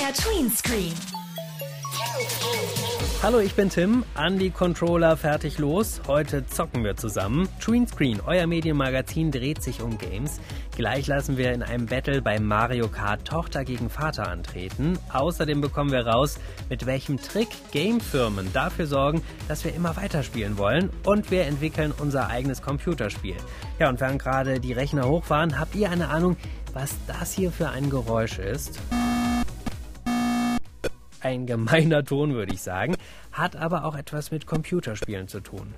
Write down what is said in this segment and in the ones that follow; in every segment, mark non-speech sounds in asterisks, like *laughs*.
MDR Tween Screen. Hallo, ich bin Tim. An die Controller fertig los. Heute zocken wir zusammen. Tween Screen, euer Medienmagazin, dreht sich um Games. Gleich lassen wir in einem Battle bei Mario Kart Tochter gegen Vater antreten. Außerdem bekommen wir raus, mit welchem Trick Gamefirmen dafür sorgen, dass wir immer weiterspielen wollen. Und wir entwickeln unser eigenes Computerspiel. Ja, und während gerade die Rechner hochfahren, habt ihr eine Ahnung, was das hier für ein Geräusch ist? Ein gemeiner Ton, würde ich sagen, hat aber auch etwas mit Computerspielen zu tun.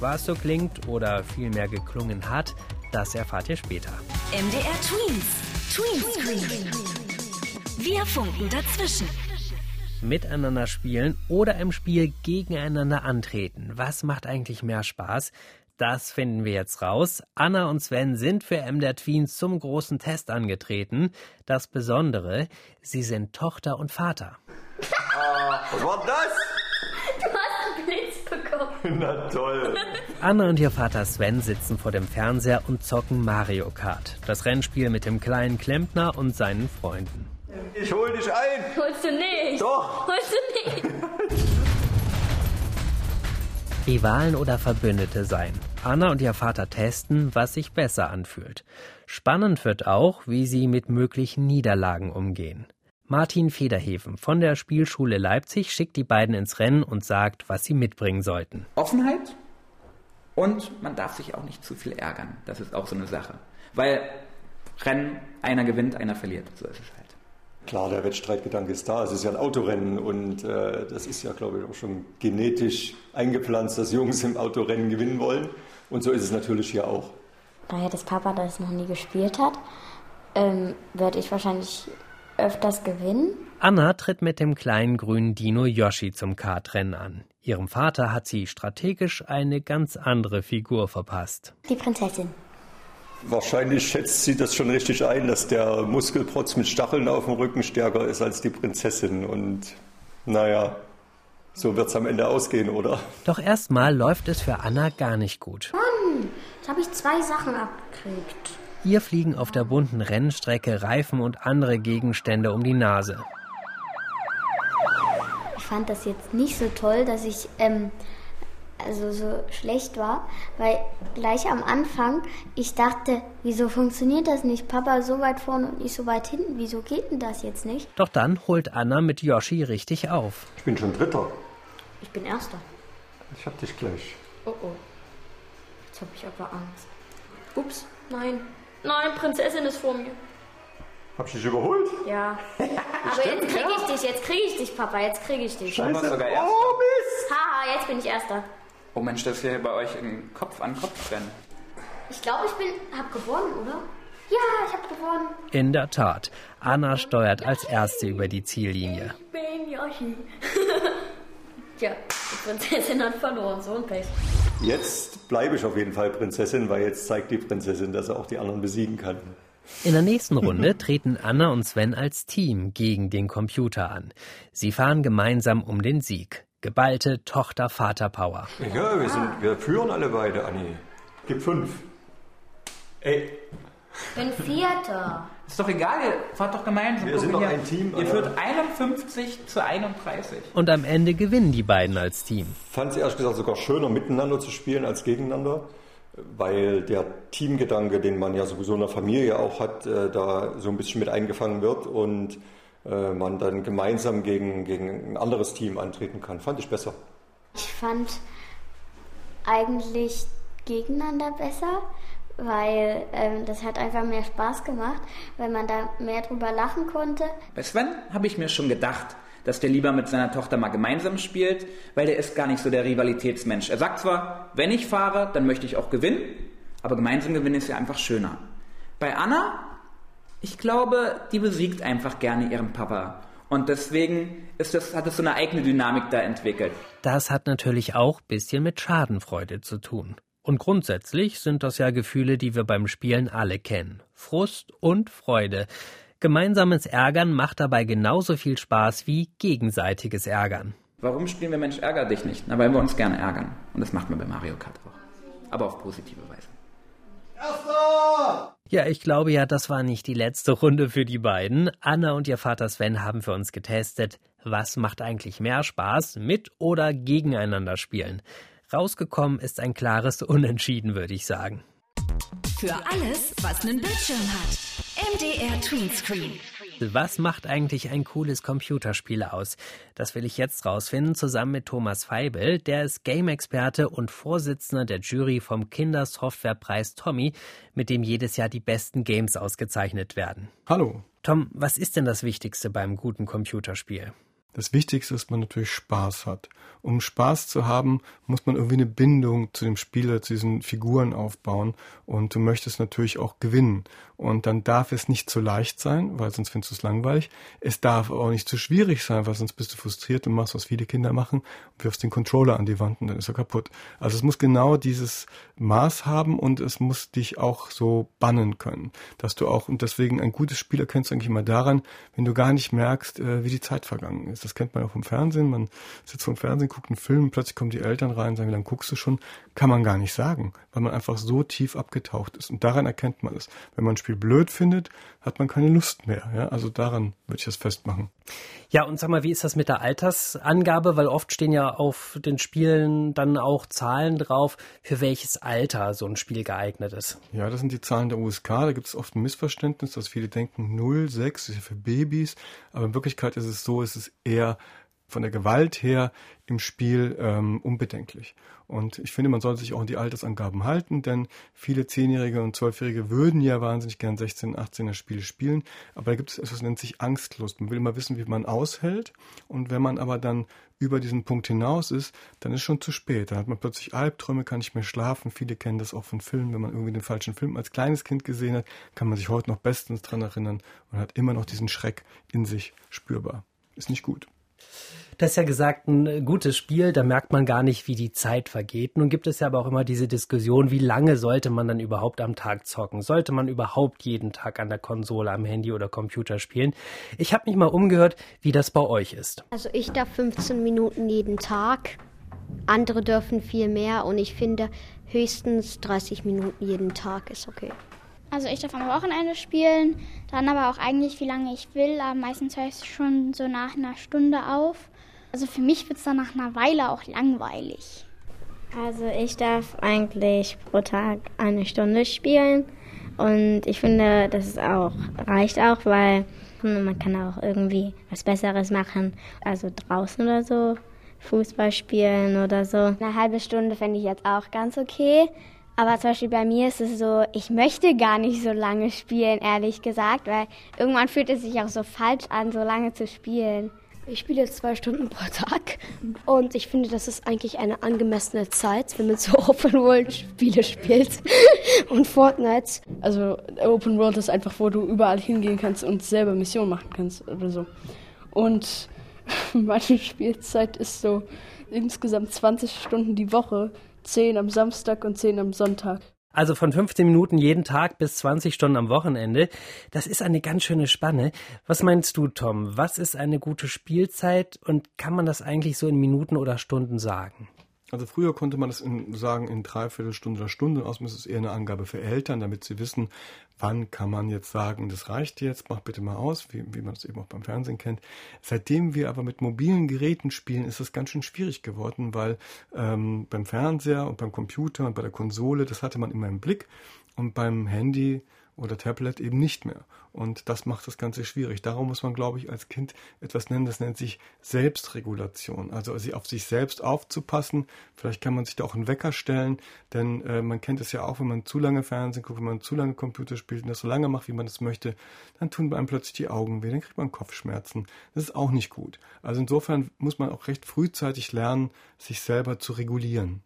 Was so klingt oder vielmehr geklungen hat, das erfahrt ihr später. MDR Tweens. Tween Screen. Wir funken dazwischen. Miteinander spielen oder im Spiel gegeneinander antreten. Was macht eigentlich mehr Spaß? Das finden wir jetzt raus. Anna und Sven sind für MDR Tweens zum großen Test angetreten. Das Besondere, sie sind Tochter und Vater. Was war das? Du hast einen Blitz bekommen. *laughs* Na toll. Anna und ihr Vater Sven sitzen vor dem Fernseher und zocken Mario Kart. Das Rennspiel mit dem kleinen Klempner und seinen Freunden. Ich hol dich ein. Holst du nicht? Doch. Holst du nicht? Rivalen oder Verbündete sein. Anna und ihr Vater testen, was sich besser anfühlt. Spannend wird auch, wie sie mit möglichen Niederlagen umgehen. Martin Federheven von der Spielschule Leipzig schickt die beiden ins Rennen und sagt, was sie mitbringen sollten. Offenheit und man darf sich auch nicht zu viel ärgern. Das ist auch so eine Sache. Weil Rennen, einer gewinnt, einer verliert. So ist es halt. Klar, der Wettstreitgedanke ist da. Es ist ja ein Autorennen und äh, das ist ja, glaube ich, auch schon genetisch eingepflanzt, dass Jungs im Autorennen gewinnen wollen. Und so ist es natürlich hier auch. Daher, dass Papa das noch nie gespielt hat, ähm, werde ich wahrscheinlich öfters gewinnen. Anna tritt mit dem kleinen grünen Dino Yoshi zum Kartrennen an. Ihrem Vater hat sie strategisch eine ganz andere Figur verpasst. Die Prinzessin. Wahrscheinlich schätzt sie das schon richtig ein, dass der Muskelprotz mit Stacheln auf dem Rücken stärker ist als die Prinzessin. Und naja, so wird es am Ende ausgehen, oder? Doch erstmal läuft es für Anna gar nicht gut. Jetzt habe ich zwei Sachen abgekriegt. Ihr fliegen auf der bunten Rennstrecke Reifen und andere Gegenstände um die Nase. Ich fand das jetzt nicht so toll, dass ich ähm, also so schlecht war, weil gleich am Anfang ich dachte, wieso funktioniert das nicht? Papa so weit vorne und ich so weit hinten, wieso geht denn das jetzt nicht? Doch dann holt Anna mit Yoshi richtig auf. Ich bin schon Dritter. Ich bin Erster. Ich hab dich gleich. Oh oh. Jetzt habe ich aber Angst. Ups, nein. Nein, Prinzessin ist vor mir. Hab ich dich überholt? Ja. *laughs* Aber jetzt kriege ich dich, jetzt kriege ich dich, Papa, jetzt kriege ich dich. sogar Erster. Oh, Mist! Haha, jetzt bin ich Erster. Oh Mensch, das ist hier bei euch ein Kopf-an-Kopf-Rennen. Ich glaube, ich bin, hab gewonnen, oder? Ja, ich habe gewonnen. In der Tat, Anna steuert als Erste über die Ziellinie. Ich bin Yoshi. *laughs* Tja, die Prinzessin hat verloren, so ein Pech. Jetzt bleibe ich auf jeden Fall Prinzessin, weil jetzt zeigt die Prinzessin, dass er auch die anderen besiegen kann. In der nächsten Runde *laughs* treten Anna und Sven als Team gegen den Computer an. Sie fahren gemeinsam um den Sieg. Geballte Tochter-Vater-Power. Ja, wir, sind, wir führen alle beide, Anni. Gib fünf. Ey, Ich bin Vierter. Ist doch egal, ihr fahrt doch gemeinsam. Wir sind doch hier. ein Team, Ihr führt 51 zu 31. Und am Ende gewinnen die beiden als Team. fand es ehrlich gesagt sogar schöner, miteinander zu spielen als gegeneinander, weil der Teamgedanke, den man ja sowieso in der Familie auch hat, äh, da so ein bisschen mit eingefangen wird und man dann gemeinsam gegen, gegen ein anderes Team antreten kann. Fand ich besser. Ich fand eigentlich gegeneinander besser, weil ähm, das hat einfach mehr Spaß gemacht, weil man da mehr drüber lachen konnte. Bei Sven habe ich mir schon gedacht, dass der lieber mit seiner Tochter mal gemeinsam spielt, weil der ist gar nicht so der Rivalitätsmensch. Er sagt zwar, wenn ich fahre, dann möchte ich auch gewinnen, aber gemeinsam gewinnen ist ja einfach schöner. Bei Anna, ich glaube, die besiegt einfach gerne ihren Papa. Und deswegen ist das, hat es so eine eigene Dynamik da entwickelt. Das hat natürlich auch bisschen mit Schadenfreude zu tun. Und grundsätzlich sind das ja Gefühle, die wir beim Spielen alle kennen. Frust und Freude. Gemeinsames Ärgern macht dabei genauso viel Spaß wie gegenseitiges Ärgern. Warum spielen wir Mensch ärger dich nicht? Na, weil wir uns gerne ärgern. Und das macht man bei Mario Kart auch. Aber auf positive Weise. Erster! Ja, ich glaube ja, das war nicht die letzte Runde für die beiden. Anna und ihr Vater Sven haben für uns getestet, was macht eigentlich mehr Spaß, mit oder gegeneinander spielen. Rausgekommen ist ein klares Unentschieden, würde ich sagen. Für alles, was einen Bildschirm hat. MDR Tweenscreen. Was macht eigentlich ein cooles Computerspiel aus? Das will ich jetzt rausfinden, zusammen mit Thomas Feibel. Der ist Game-Experte und Vorsitzender der Jury vom Kindersoftwarepreis Tommy, mit dem jedes Jahr die besten Games ausgezeichnet werden. Hallo. Tom, was ist denn das Wichtigste beim guten Computerspiel? Das Wichtigste ist, dass man natürlich Spaß hat. Um Spaß zu haben, muss man irgendwie eine Bindung zu dem Spieler, zu diesen Figuren aufbauen. Und du möchtest natürlich auch gewinnen. Und dann darf es nicht zu leicht sein, weil sonst findest du es langweilig. Es darf auch nicht zu schwierig sein, weil sonst bist du frustriert und machst, was viele Kinder machen und wirfst den Controller an die Wand und dann ist er kaputt. Also es muss genau dieses Maß haben und es muss dich auch so bannen können, dass du auch, und deswegen ein gutes Spiel erkennst du eigentlich immer daran, wenn du gar nicht merkst, äh, wie die Zeit vergangen ist. Das kennt man auch vom Fernsehen. Man sitzt vom Fernsehen, guckt einen Film, plötzlich kommen die Eltern rein und sagen, wie lange guckst du schon? Kann man gar nicht sagen, weil man einfach so tief abgetaucht ist. Und daran erkennt man es. Wenn man ein Spiel blöd findet, hat man keine Lust mehr. Ja? Also daran würde ich das festmachen. Ja, und sag mal, wie ist das mit der Altersangabe? Weil oft stehen ja auf den Spielen dann auch Zahlen drauf, für welches Alter so ein Spiel geeignet ist. Ja, das sind die Zahlen der USK. Da gibt es oft ein Missverständnis, dass viele denken, 0, 6 ist ja für Babys. Aber in Wirklichkeit ist es so, es ist eher von der Gewalt her im Spiel ähm, unbedenklich. Und ich finde, man sollte sich auch an die Altersangaben halten, denn viele Zehnjährige und Zwölfjährige würden ja wahnsinnig gern 16, 18er Spiele spielen. Aber da gibt es etwas, das nennt sich Angstlust. Man will immer wissen, wie man aushält. Und wenn man aber dann über diesen Punkt hinaus ist, dann ist schon zu spät. Dann hat man plötzlich Albträume, kann nicht mehr schlafen. Viele kennen das auch von Filmen. Wenn man irgendwie den falschen Film als kleines Kind gesehen hat, kann man sich heute noch bestens dran erinnern und hat immer noch diesen Schreck in sich spürbar. Ist nicht gut. Das ist ja gesagt ein gutes Spiel, da merkt man gar nicht, wie die Zeit vergeht. Nun gibt es ja aber auch immer diese Diskussion, wie lange sollte man dann überhaupt am Tag zocken? Sollte man überhaupt jeden Tag an der Konsole, am Handy oder Computer spielen? Ich habe mich mal umgehört, wie das bei euch ist. Also ich darf 15 Minuten jeden Tag. Andere dürfen viel mehr und ich finde höchstens 30 Minuten jeden Tag ist okay. Also ich darf am Wochenende spielen, dann aber auch eigentlich wie lange ich will, aber meistens höre ich schon so nach einer Stunde auf. Also für mich wird es dann nach einer Weile auch langweilig. Also ich darf eigentlich pro Tag eine Stunde spielen und ich finde, das ist auch reicht auch, weil man kann auch irgendwie was Besseres machen, also draußen oder so, Fußball spielen oder so. Eine halbe Stunde fände ich jetzt auch ganz okay. Aber zum Beispiel bei mir ist es so, ich möchte gar nicht so lange spielen, ehrlich gesagt, weil irgendwann fühlt es sich auch so falsch an, so lange zu spielen. Ich spiele jetzt zwei Stunden pro Tag und ich finde, das ist eigentlich eine angemessene Zeit, wenn man so *laughs* Open World Spiele spielt und Fortnite. Also Open World ist einfach, wo du überall hingehen kannst und selber Missionen machen kannst oder so. Und *laughs* meine Spielzeit ist so insgesamt 20 Stunden die Woche 10 am Samstag und 10 am Sonntag. Also von 15 Minuten jeden Tag bis 20 Stunden am Wochenende. Das ist eine ganz schöne Spanne. Was meinst du, Tom? Was ist eine gute Spielzeit und kann man das eigentlich so in Minuten oder Stunden sagen? Also früher konnte man das in, sagen in Dreiviertelstunde oder Stunde. Außerdem ist es eher eine Angabe für Eltern, damit sie wissen, wann kann man jetzt sagen, das reicht jetzt, mach bitte mal aus, wie, wie man es eben auch beim Fernsehen kennt. Seitdem wir aber mit mobilen Geräten spielen, ist es ganz schön schwierig geworden, weil ähm, beim Fernseher und beim Computer und bei der Konsole, das hatte man immer im Blick und beim Handy oder Tablet eben nicht mehr. Und das macht das Ganze schwierig. Darum muss man, glaube ich, als Kind etwas nennen, das nennt sich Selbstregulation. Also auf sich selbst aufzupassen. Vielleicht kann man sich da auch einen Wecker stellen, denn äh, man kennt es ja auch, wenn man zu lange Fernsehen guckt, wenn man zu lange Computer spielt und das so lange macht, wie man das möchte, dann tun einem plötzlich die Augen weh, dann kriegt man Kopfschmerzen. Das ist auch nicht gut. Also insofern muss man auch recht frühzeitig lernen, sich selber zu regulieren.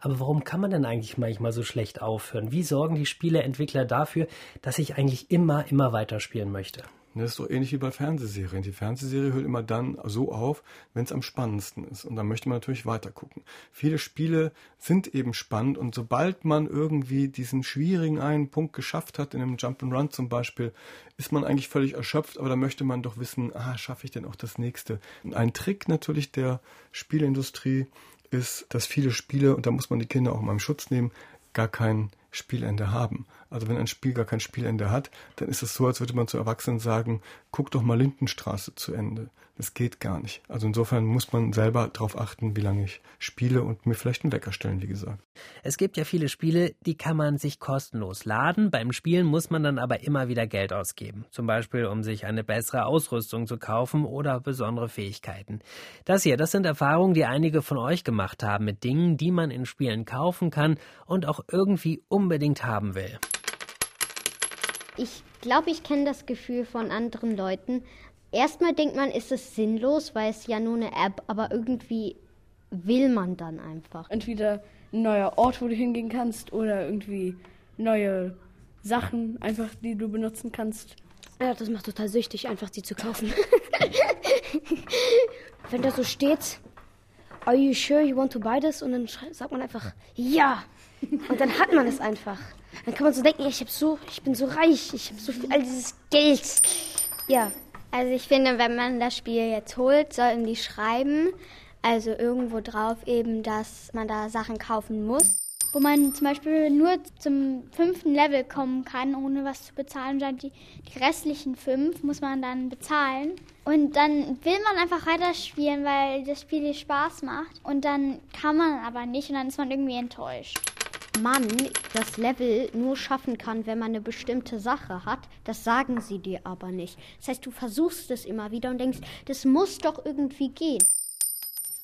Aber warum kann man denn eigentlich manchmal so schlecht aufhören? Wie sorgen die Spieleentwickler dafür, dass ich eigentlich immer, immer weiterspielen möchte? Das ist so ähnlich wie bei Fernsehserien. Die Fernsehserie hört immer dann so auf, wenn es am spannendsten ist. Und dann möchte man natürlich weitergucken. Viele Spiele sind eben spannend und sobald man irgendwie diesen schwierigen einen Punkt geschafft hat, in einem Jump'n'Run zum Beispiel, ist man eigentlich völlig erschöpft, aber da möchte man doch wissen, ah, schaffe ich denn auch das nächste? Und ein Trick natürlich der Spielindustrie ist, dass viele Spiele, und da muss man die Kinder auch mal im Schutz nehmen, gar kein Spielende haben. Also wenn ein Spiel gar kein Spielende hat, dann ist es so, als würde man zu Erwachsenen sagen, guck doch mal Lindenstraße zu Ende. Das geht gar nicht. Also insofern muss man selber darauf achten, wie lange ich spiele und mir vielleicht einen Wecker stellen, wie gesagt. Es gibt ja viele Spiele, die kann man sich kostenlos laden. Beim Spielen muss man dann aber immer wieder Geld ausgeben. Zum Beispiel, um sich eine bessere Ausrüstung zu kaufen oder besondere Fähigkeiten. Das hier, das sind Erfahrungen, die einige von euch gemacht haben mit Dingen, die man in Spielen kaufen kann und auch irgendwie unbedingt haben will. Ich glaube, ich kenne das Gefühl von anderen Leuten, Erstmal denkt man, ist es sinnlos, weil es ja nur eine App, aber irgendwie will man dann einfach. Entweder ein neuer Ort, wo du hingehen kannst, oder irgendwie neue Sachen, einfach die du benutzen kannst. Ja, das macht total süchtig, einfach die zu kaufen. *laughs* Wenn da so steht, are you sure you want to buy this? Und dann sagt man einfach, ja. Und dann hat man es einfach. Dann kann man so denken, ich, hab so, ich bin so reich, ich habe so viel, all dieses Geld. Ja, also ich finde, wenn man das Spiel jetzt holt, sollten die schreiben, also irgendwo drauf eben, dass man da Sachen kaufen muss. Wo man zum Beispiel nur zum fünften Level kommen kann, ohne was zu bezahlen. Und die, die restlichen fünf muss man dann bezahlen. Und dann will man einfach weiterspielen, weil das Spiel Spaß macht. Und dann kann man aber nicht und dann ist man irgendwie enttäuscht man das Level nur schaffen kann, wenn man eine bestimmte Sache hat. Das sagen sie dir aber nicht. Das heißt, du versuchst es immer wieder und denkst, das muss doch irgendwie gehen.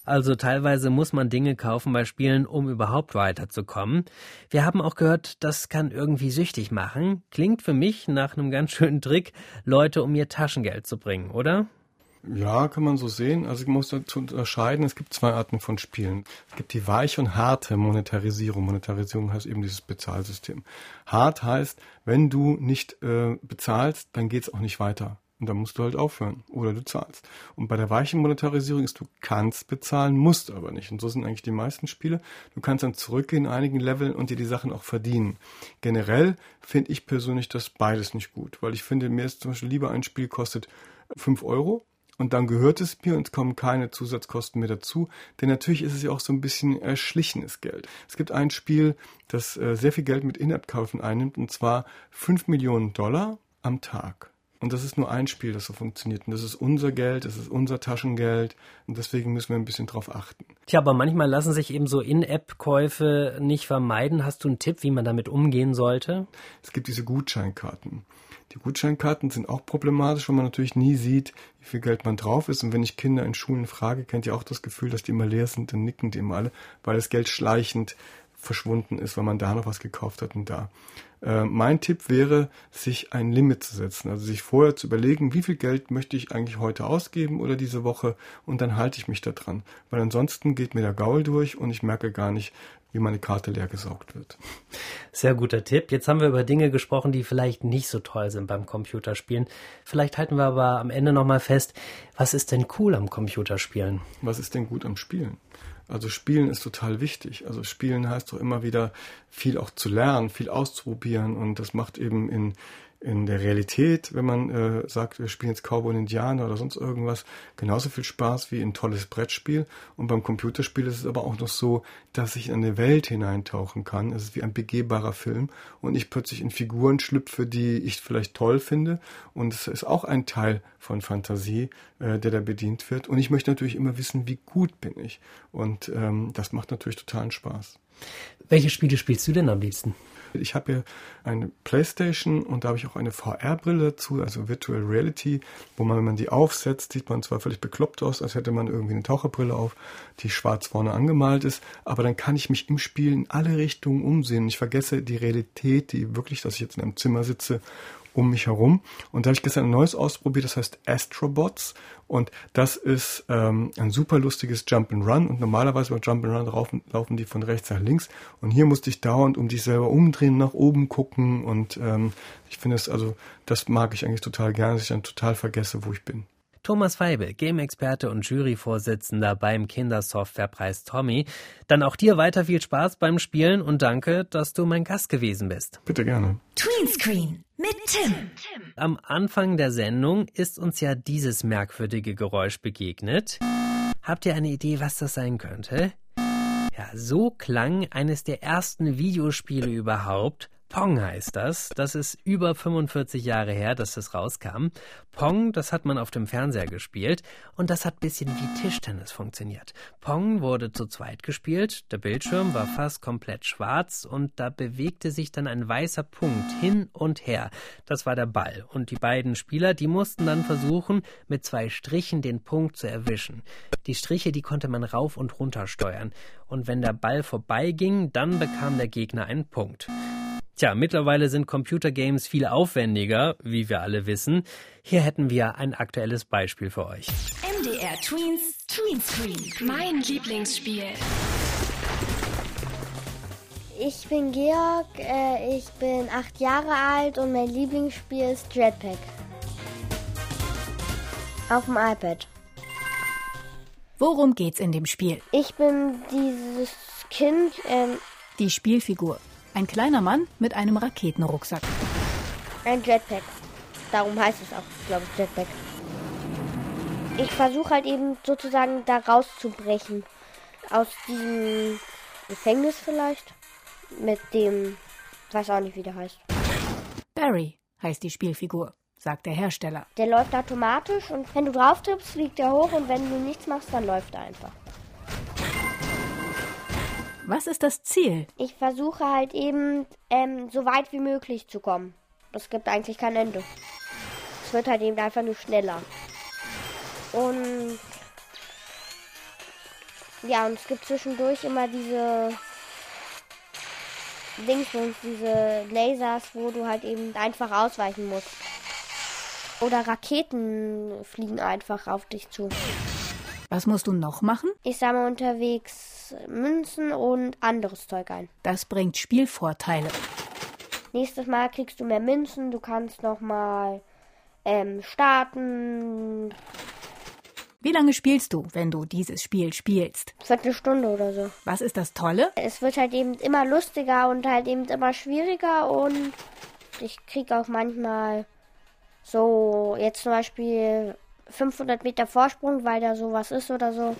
Also teilweise muss man Dinge kaufen bei Spielen, um überhaupt weiterzukommen. Wir haben auch gehört, das kann irgendwie süchtig machen. Klingt für mich nach einem ganz schönen Trick, Leute um ihr Taschengeld zu bringen, oder? Ja, kann man so sehen. Also ich muss dazu unterscheiden, es gibt zwei Arten von Spielen. Es gibt die weiche und harte Monetarisierung. Monetarisierung heißt eben dieses Bezahlsystem. Hart heißt, wenn du nicht äh, bezahlst, dann geht's auch nicht weiter. Und dann musst du halt aufhören oder du zahlst. Und bei der weichen Monetarisierung ist, du kannst bezahlen, musst aber nicht. Und so sind eigentlich die meisten Spiele. Du kannst dann zurückgehen in einigen Leveln und dir die Sachen auch verdienen. Generell finde ich persönlich das beides nicht gut, weil ich finde, mir ist zum Beispiel lieber ein Spiel kostet 5 Euro und dann gehört es mir und es kommen keine Zusatzkosten mehr dazu. Denn natürlich ist es ja auch so ein bisschen erschlichenes Geld. Es gibt ein Spiel, das äh, sehr viel Geld mit In-App-Kaufen einnimmt, und zwar 5 Millionen Dollar am Tag. Und das ist nur ein Spiel, das so funktioniert. Und das ist unser Geld, das ist unser Taschengeld. Und deswegen müssen wir ein bisschen drauf achten. Tja, aber manchmal lassen sich eben so In-App-Käufe nicht vermeiden. Hast du einen Tipp, wie man damit umgehen sollte? Es gibt diese Gutscheinkarten. Die Gutscheinkarten sind auch problematisch, weil man natürlich nie sieht, wie viel Geld man drauf ist. Und wenn ich Kinder in Schulen frage, kennt ihr auch das Gefühl, dass die immer leer sind, dann nicken die immer alle, weil das Geld schleichend verschwunden ist, weil man da noch was gekauft hat und da. Äh, mein Tipp wäre, sich ein Limit zu setzen, also sich vorher zu überlegen, wie viel Geld möchte ich eigentlich heute ausgeben oder diese Woche und dann halte ich mich da dran, weil ansonsten geht mir der Gaul durch und ich merke gar nicht, wie meine Karte leer gesaugt wird. Sehr guter Tipp. Jetzt haben wir über Dinge gesprochen, die vielleicht nicht so toll sind beim Computerspielen. Vielleicht halten wir aber am Ende nochmal fest, was ist denn cool am Computerspielen? Was ist denn gut am Spielen? Also Spielen ist total wichtig. Also Spielen heißt doch immer wieder viel auch zu lernen, viel auszuprobieren und das macht eben in in der Realität, wenn man äh, sagt, wir spielen jetzt Cowboy und Indianer oder sonst irgendwas, genauso viel Spaß wie ein tolles Brettspiel. Und beim Computerspiel ist es aber auch noch so, dass ich in eine Welt hineintauchen kann. Es ist wie ein begehbarer Film und ich plötzlich in Figuren schlüpfe, die ich vielleicht toll finde. Und es ist auch ein Teil von Fantasie, äh, der da bedient wird. Und ich möchte natürlich immer wissen, wie gut bin ich. Und ähm, das macht natürlich totalen Spaß. Welche Spiele spielst du denn am liebsten? Ich habe hier eine Playstation und da habe ich auch eine VR-Brille dazu, also Virtual Reality, wo man, wenn man die aufsetzt, sieht man zwar völlig bekloppt aus, als hätte man irgendwie eine Taucherbrille auf, die schwarz vorne angemalt ist, aber dann kann ich mich im Spiel in alle Richtungen umsehen. Ich vergesse die Realität, die wirklich, dass ich jetzt in einem Zimmer sitze um mich herum. Und da habe ich gestern ein neues ausprobiert, das heißt Astrobots. Und das ist ähm, ein super lustiges Jump and Run. Und normalerweise bei Jump and Run laufen, laufen die von rechts nach links. Und hier musste ich dauernd um dich selber umdrehen, nach oben gucken. Und ähm, ich finde es, also, das mag ich eigentlich total gerne, dass ich dann total vergesse, wo ich bin. Thomas Weibel, Game-Experte und Juryvorsitzender beim Kindersoftwarepreis Tommy. Dann auch dir weiter viel Spaß beim Spielen und danke, dass du mein Gast gewesen bist. Bitte gerne. Tweenscreen mit Tim. Am Anfang der Sendung ist uns ja dieses merkwürdige Geräusch begegnet. Habt ihr eine Idee, was das sein könnte? Ja, so klang eines der ersten Videospiele überhaupt Pong heißt das. Das ist über 45 Jahre her, dass das rauskam. Pong, das hat man auf dem Fernseher gespielt und das hat bisschen wie Tischtennis funktioniert. Pong wurde zu zweit gespielt, der Bildschirm war fast komplett schwarz und da bewegte sich dann ein weißer Punkt hin und her. Das war der Ball und die beiden Spieler, die mussten dann versuchen, mit zwei Strichen den Punkt zu erwischen. Die Striche, die konnte man rauf und runter steuern und wenn der Ball vorbeiging, dann bekam der Gegner einen Punkt. Tja, mittlerweile sind Computergames viel aufwendiger, wie wir alle wissen. Hier hätten wir ein aktuelles Beispiel für euch. MDR Tweens Tweenscreen. Mein Lieblingsspiel. Ich bin Georg, äh, ich bin acht Jahre alt und mein Lieblingsspiel ist Jetpack. Auf dem iPad. Worum geht's in dem Spiel? Ich bin dieses Kind. Ähm, Die Spielfigur. Ein kleiner Mann mit einem Raketenrucksack. Ein Jetpack. Darum heißt es auch, glaube ich, Jetpack. Ich versuche halt eben sozusagen da rauszubrechen. Aus diesem Gefängnis vielleicht. Mit dem, weiß auch nicht, wie der heißt. Barry heißt die Spielfigur, sagt der Hersteller. Der läuft automatisch und wenn du drauf tippst, fliegt er hoch und wenn du nichts machst, dann läuft er einfach. Was ist das Ziel? Ich versuche halt eben ähm, so weit wie möglich zu kommen. Das gibt eigentlich kein Ende. Es wird halt eben einfach nur schneller. Und ja, und es gibt zwischendurch immer diese Dingsbums, diese Lasers, wo du halt eben einfach ausweichen musst. Oder Raketen fliegen einfach auf dich zu. Was musst du noch machen? Ich sammle unterwegs Münzen und anderes Zeug ein. Das bringt Spielvorteile. Nächstes Mal kriegst du mehr Münzen, du kannst nochmal ähm, starten. Wie lange spielst du, wenn du dieses Spiel spielst? Viertelstunde oder so. Was ist das Tolle? Es wird halt eben immer lustiger und halt eben immer schwieriger und ich krieg auch manchmal so jetzt zum Beispiel 500 Meter Vorsprung, weil da sowas ist oder so.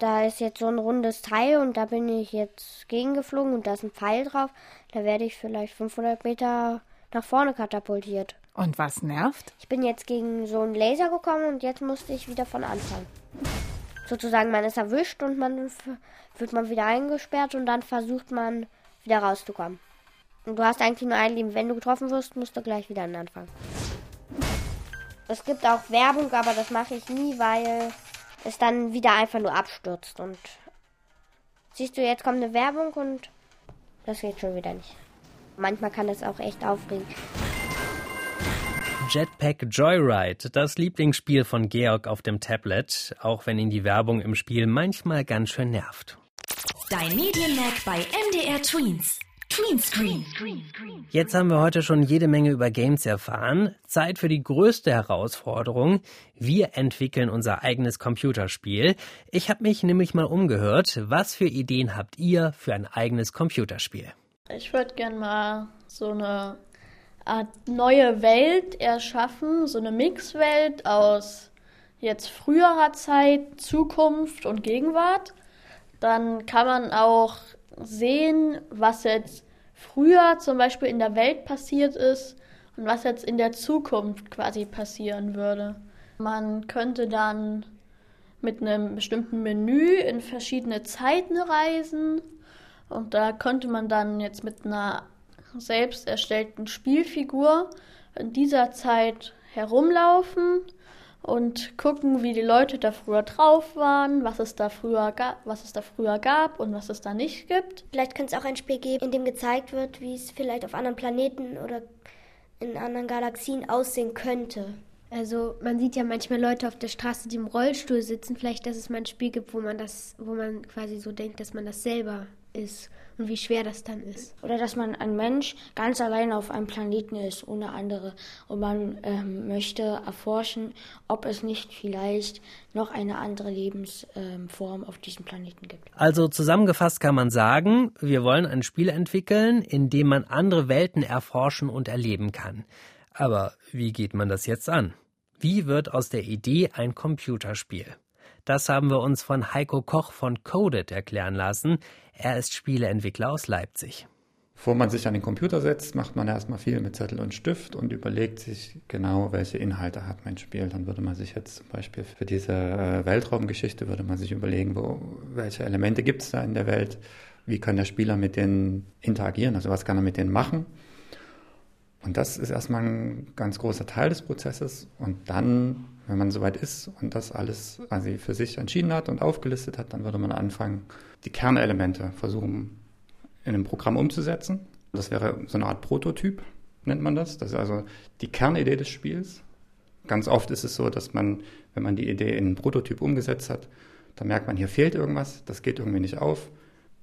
Da ist jetzt so ein rundes Teil und da bin ich jetzt gegengeflogen und da ist ein Pfeil drauf. Da werde ich vielleicht 500 Meter nach vorne katapultiert. Und was nervt? Ich bin jetzt gegen so einen Laser gekommen und jetzt musste ich wieder von Anfang. Sozusagen, man ist erwischt und man wird man wieder eingesperrt und dann versucht man wieder rauszukommen. Und du hast eigentlich nur ein Leben. Wenn du getroffen wirst, musst du gleich wieder an den Anfang. Es gibt auch Werbung, aber das mache ich nie, weil es dann wieder einfach nur abstürzt. Und siehst du, jetzt kommt eine Werbung und das geht schon wieder nicht. Manchmal kann es auch echt aufregen. Jetpack Joyride, das Lieblingsspiel von Georg auf dem Tablet, auch wenn ihn die Werbung im Spiel manchmal ganz schön nervt. Dein Medienmerk bei MDR Tweens. Tweenscreen. Jetzt haben wir heute schon jede Menge über Games erfahren. Zeit für die größte Herausforderung. Wir entwickeln unser eigenes Computerspiel. Ich habe mich nämlich mal umgehört. Was für Ideen habt ihr für ein eigenes Computerspiel? Ich würde gerne mal so eine Art neue Welt erschaffen, so eine Mixwelt aus jetzt früherer Zeit, Zukunft und Gegenwart. Dann kann man auch sehen, was jetzt früher zum Beispiel in der Welt passiert ist und was jetzt in der Zukunft quasi passieren würde. Man könnte dann mit einem bestimmten Menü in verschiedene Zeiten reisen und da könnte man dann jetzt mit einer selbst erstellten Spielfigur in dieser Zeit herumlaufen und gucken, wie die Leute da früher drauf waren, was es da früher gab, was es da früher gab und was es da nicht gibt. Vielleicht könnte es auch ein Spiel geben, in dem gezeigt wird, wie es vielleicht auf anderen Planeten oder in anderen Galaxien aussehen könnte. Also man sieht ja manchmal Leute auf der Straße, die im Rollstuhl sitzen. Vielleicht, dass es mal ein Spiel gibt, wo man das, wo man quasi so denkt, dass man das selber ist und wie schwer das dann ist. Oder dass man ein Mensch ganz allein auf einem Planeten ist, ohne andere. Und man ähm, möchte erforschen, ob es nicht vielleicht noch eine andere Lebensform ähm, auf diesem Planeten gibt. Also zusammengefasst kann man sagen, wir wollen ein Spiel entwickeln, in dem man andere Welten erforschen und erleben kann. Aber wie geht man das jetzt an? Wie wird aus der Idee ein Computerspiel? Das haben wir uns von Heiko Koch von Coded erklären lassen. Er ist Spieleentwickler aus Leipzig. Bevor man sich an den Computer setzt, macht man erstmal viel mit Zettel und Stift und überlegt sich genau, welche Inhalte hat mein Spiel. Dann würde man sich jetzt zum Beispiel für diese äh, Weltraumgeschichte würde man sich überlegen, wo, welche Elemente gibt es da in der Welt, wie kann der Spieler mit denen interagieren, also was kann er mit denen machen. Und das ist erstmal ein ganz großer Teil des Prozesses. Und dann, wenn man soweit ist und das alles quasi für sich entschieden hat und aufgelistet hat, dann würde man anfangen, die Kernelemente versuchen in einem Programm umzusetzen. Das wäre so eine Art Prototyp, nennt man das. Das ist also die Kernidee des Spiels. Ganz oft ist es so, dass man, wenn man die Idee in einen Prototyp umgesetzt hat, dann merkt man, hier fehlt irgendwas, das geht irgendwie nicht auf.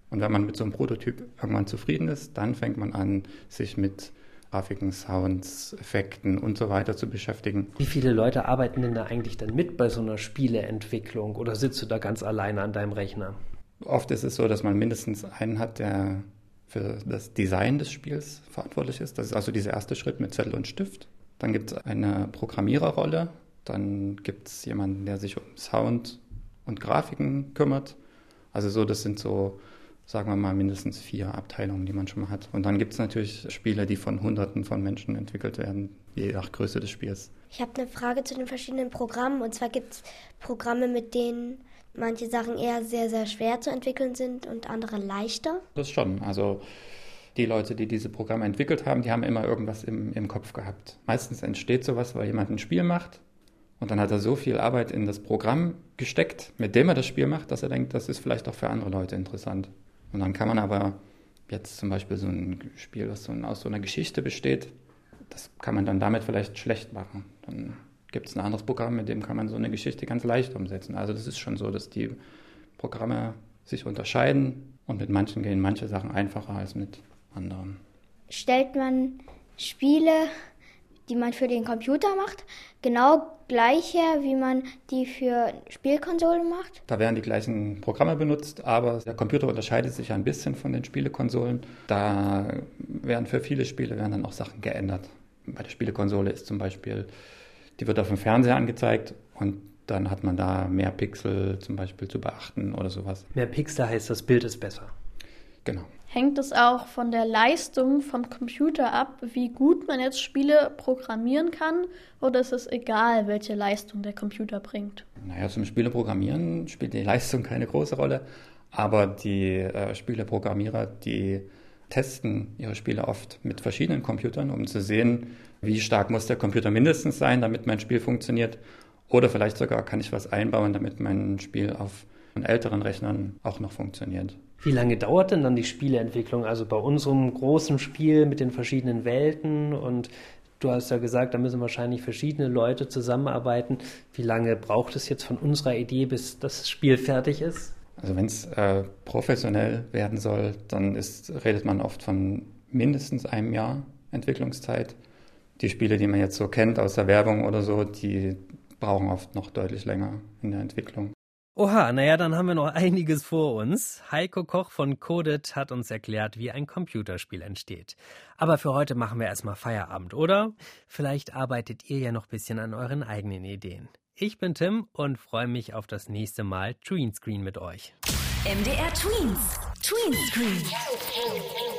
Und wenn man mit so einem Prototyp irgendwann zufrieden ist, dann fängt man an, sich mit Grafiken, Sounds, Effekten und so weiter zu beschäftigen. Wie viele Leute arbeiten denn da eigentlich dann mit bei so einer Spieleentwicklung oder sitzt du da ganz alleine an deinem Rechner? Oft ist es so, dass man mindestens einen hat, der für das Design des Spiels verantwortlich ist. Das ist also dieser erste Schritt mit Zettel und Stift. Dann gibt es eine Programmiererrolle. Dann gibt es jemanden, der sich um Sound und Grafiken kümmert. Also so, das sind so, sagen wir mal, mindestens vier Abteilungen, die man schon mal hat. Und dann gibt es natürlich Spiele, die von Hunderten von Menschen entwickelt werden, je nach Größe des Spiels. Ich habe eine Frage zu den verschiedenen Programmen. Und zwar gibt es Programme, mit denen manche Sachen eher sehr, sehr schwer zu entwickeln sind und andere leichter? Das schon. Also die Leute, die diese Programme entwickelt haben, die haben immer irgendwas im, im Kopf gehabt. Meistens entsteht sowas, weil jemand ein Spiel macht und dann hat er so viel Arbeit in das Programm gesteckt, mit dem er das Spiel macht, dass er denkt, das ist vielleicht auch für andere Leute interessant. Und dann kann man aber jetzt zum Beispiel so ein Spiel, was so aus so einer Geschichte besteht, das kann man dann damit vielleicht schlecht machen. Dann gibt es ein anderes Programm, mit dem kann man so eine Geschichte ganz leicht umsetzen. Also das ist schon so, dass die Programme sich unterscheiden und mit manchen gehen manche Sachen einfacher als mit anderen. Stellt man Spiele, die man für den Computer macht, genau gleich her, wie man die für Spielkonsolen macht? Da werden die gleichen Programme benutzt, aber der Computer unterscheidet sich ein bisschen von den Spielekonsolen. Da werden für viele Spiele werden dann auch Sachen geändert. Bei der Spielekonsole ist zum Beispiel die wird auf dem Fernseher angezeigt und dann hat man da mehr Pixel zum Beispiel zu beachten oder sowas. Mehr Pixel heißt, das Bild ist besser. Genau. Hängt es auch von der Leistung vom Computer ab, wie gut man jetzt Spiele programmieren kann? Oder ist es egal, welche Leistung der Computer bringt? Naja, zum Spieleprogrammieren spielt die Leistung keine große Rolle. Aber die äh, Spieleprogrammierer, die testen ihre Spiele oft mit verschiedenen Computern, um zu sehen, wie stark muss der Computer mindestens sein, damit mein Spiel funktioniert. Oder vielleicht sogar kann ich was einbauen, damit mein Spiel auf älteren Rechnern auch noch funktioniert. Wie lange dauert denn dann die Spieleentwicklung? Also bei unserem großen Spiel mit den verschiedenen Welten und du hast ja gesagt, da müssen wahrscheinlich verschiedene Leute zusammenarbeiten. Wie lange braucht es jetzt von unserer Idee, bis das Spiel fertig ist? Also wenn es äh, professionell werden soll, dann ist, redet man oft von mindestens einem Jahr Entwicklungszeit. Die Spiele, die man jetzt so kennt aus der Werbung oder so, die brauchen oft noch deutlich länger in der Entwicklung. Oha, naja, dann haben wir noch *laughs* einiges vor uns. Heiko Koch von Coded hat uns erklärt, wie ein Computerspiel entsteht. Aber für heute machen wir erstmal Feierabend, oder? Vielleicht arbeitet ihr ja noch ein bisschen an euren eigenen Ideen. Ich bin Tim und freue mich auf das nächste Mal Tweenscreen mit euch. MDR Tweens. Tweenscreen.